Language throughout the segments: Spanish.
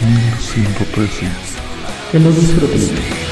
1113. Que lo disfruten.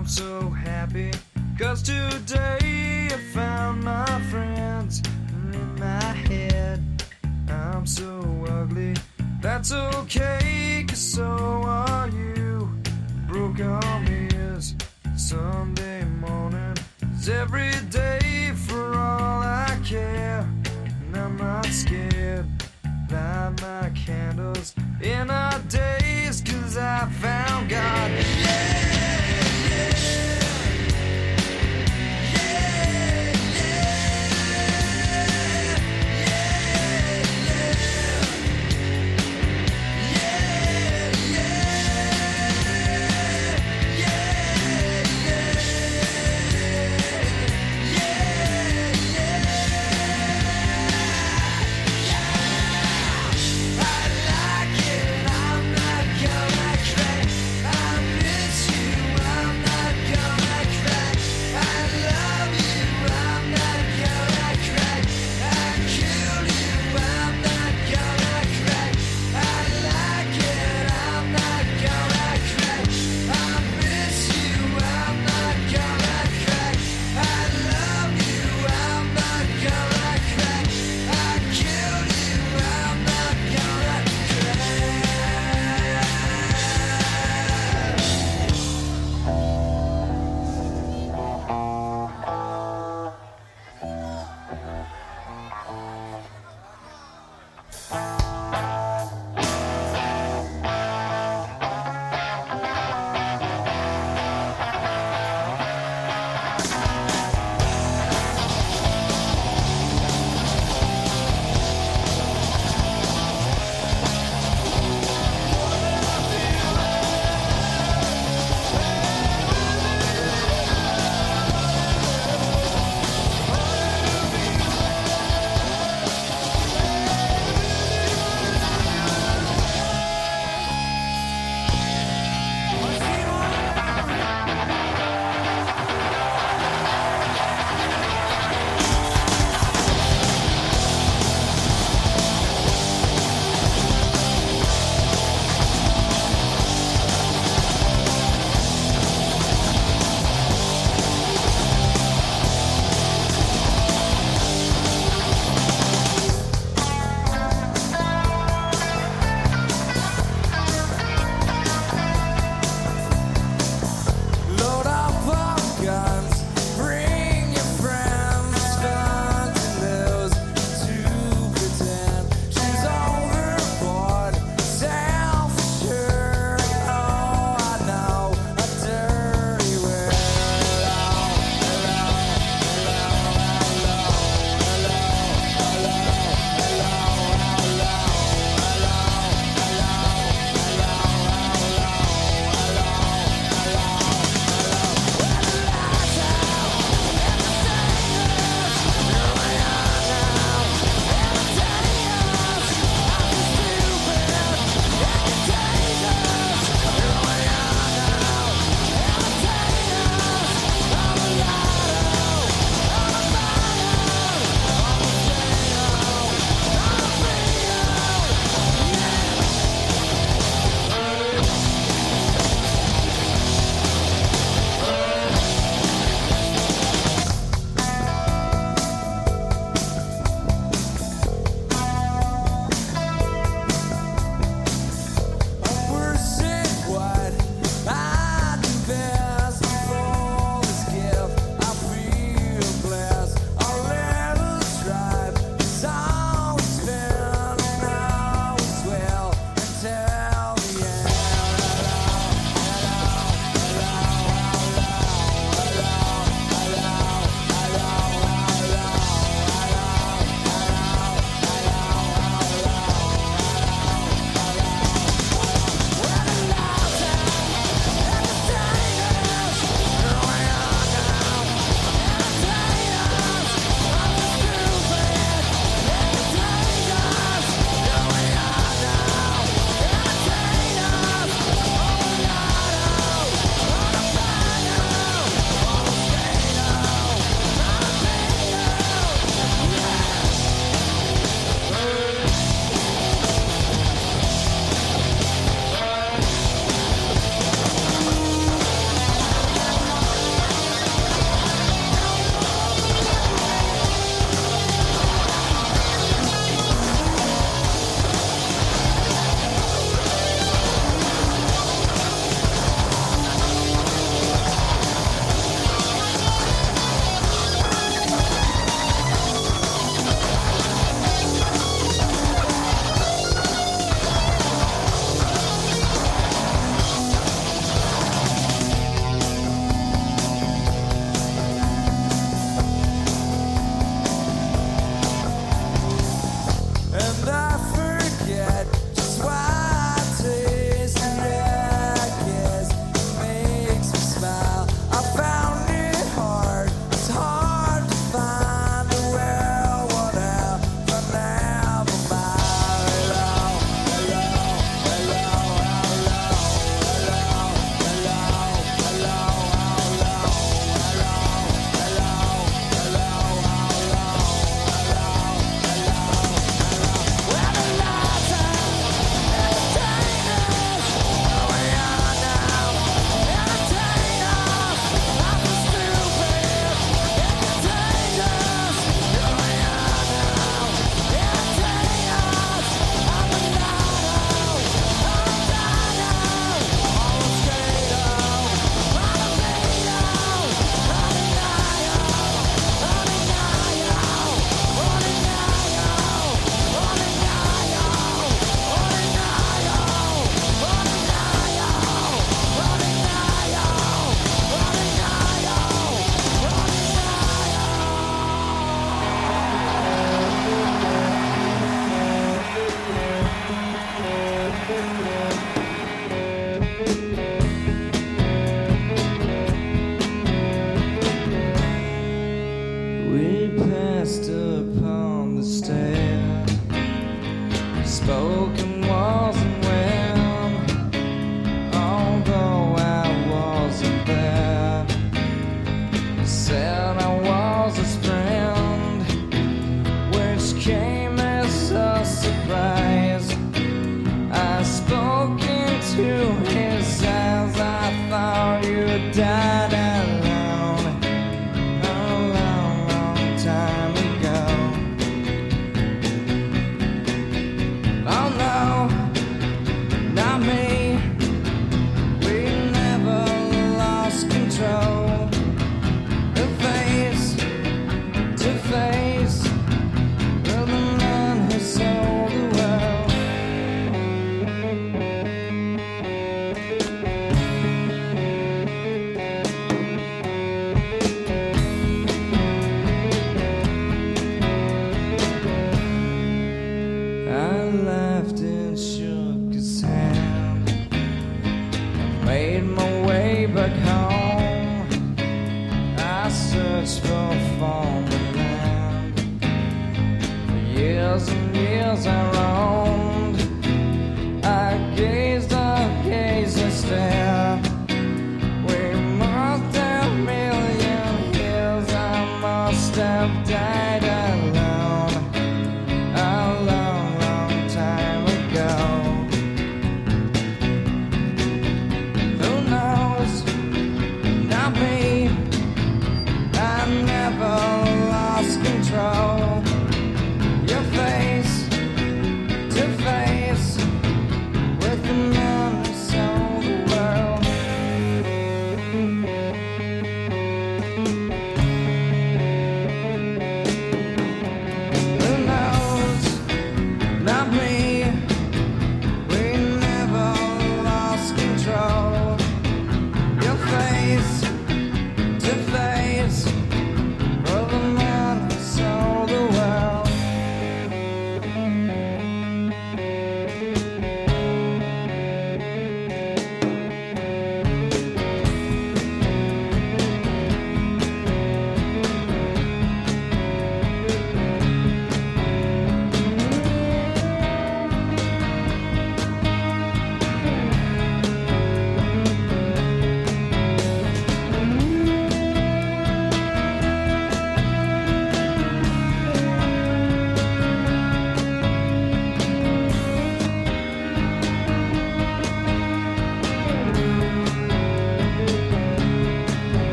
I'm so happy. Cause today I found my friends in my head. I'm so ugly. That's okay, cause so are you. Broke arm is Sunday morning. It's every day for all I care. And I'm not scared. Light my candles in our days, cause I found God.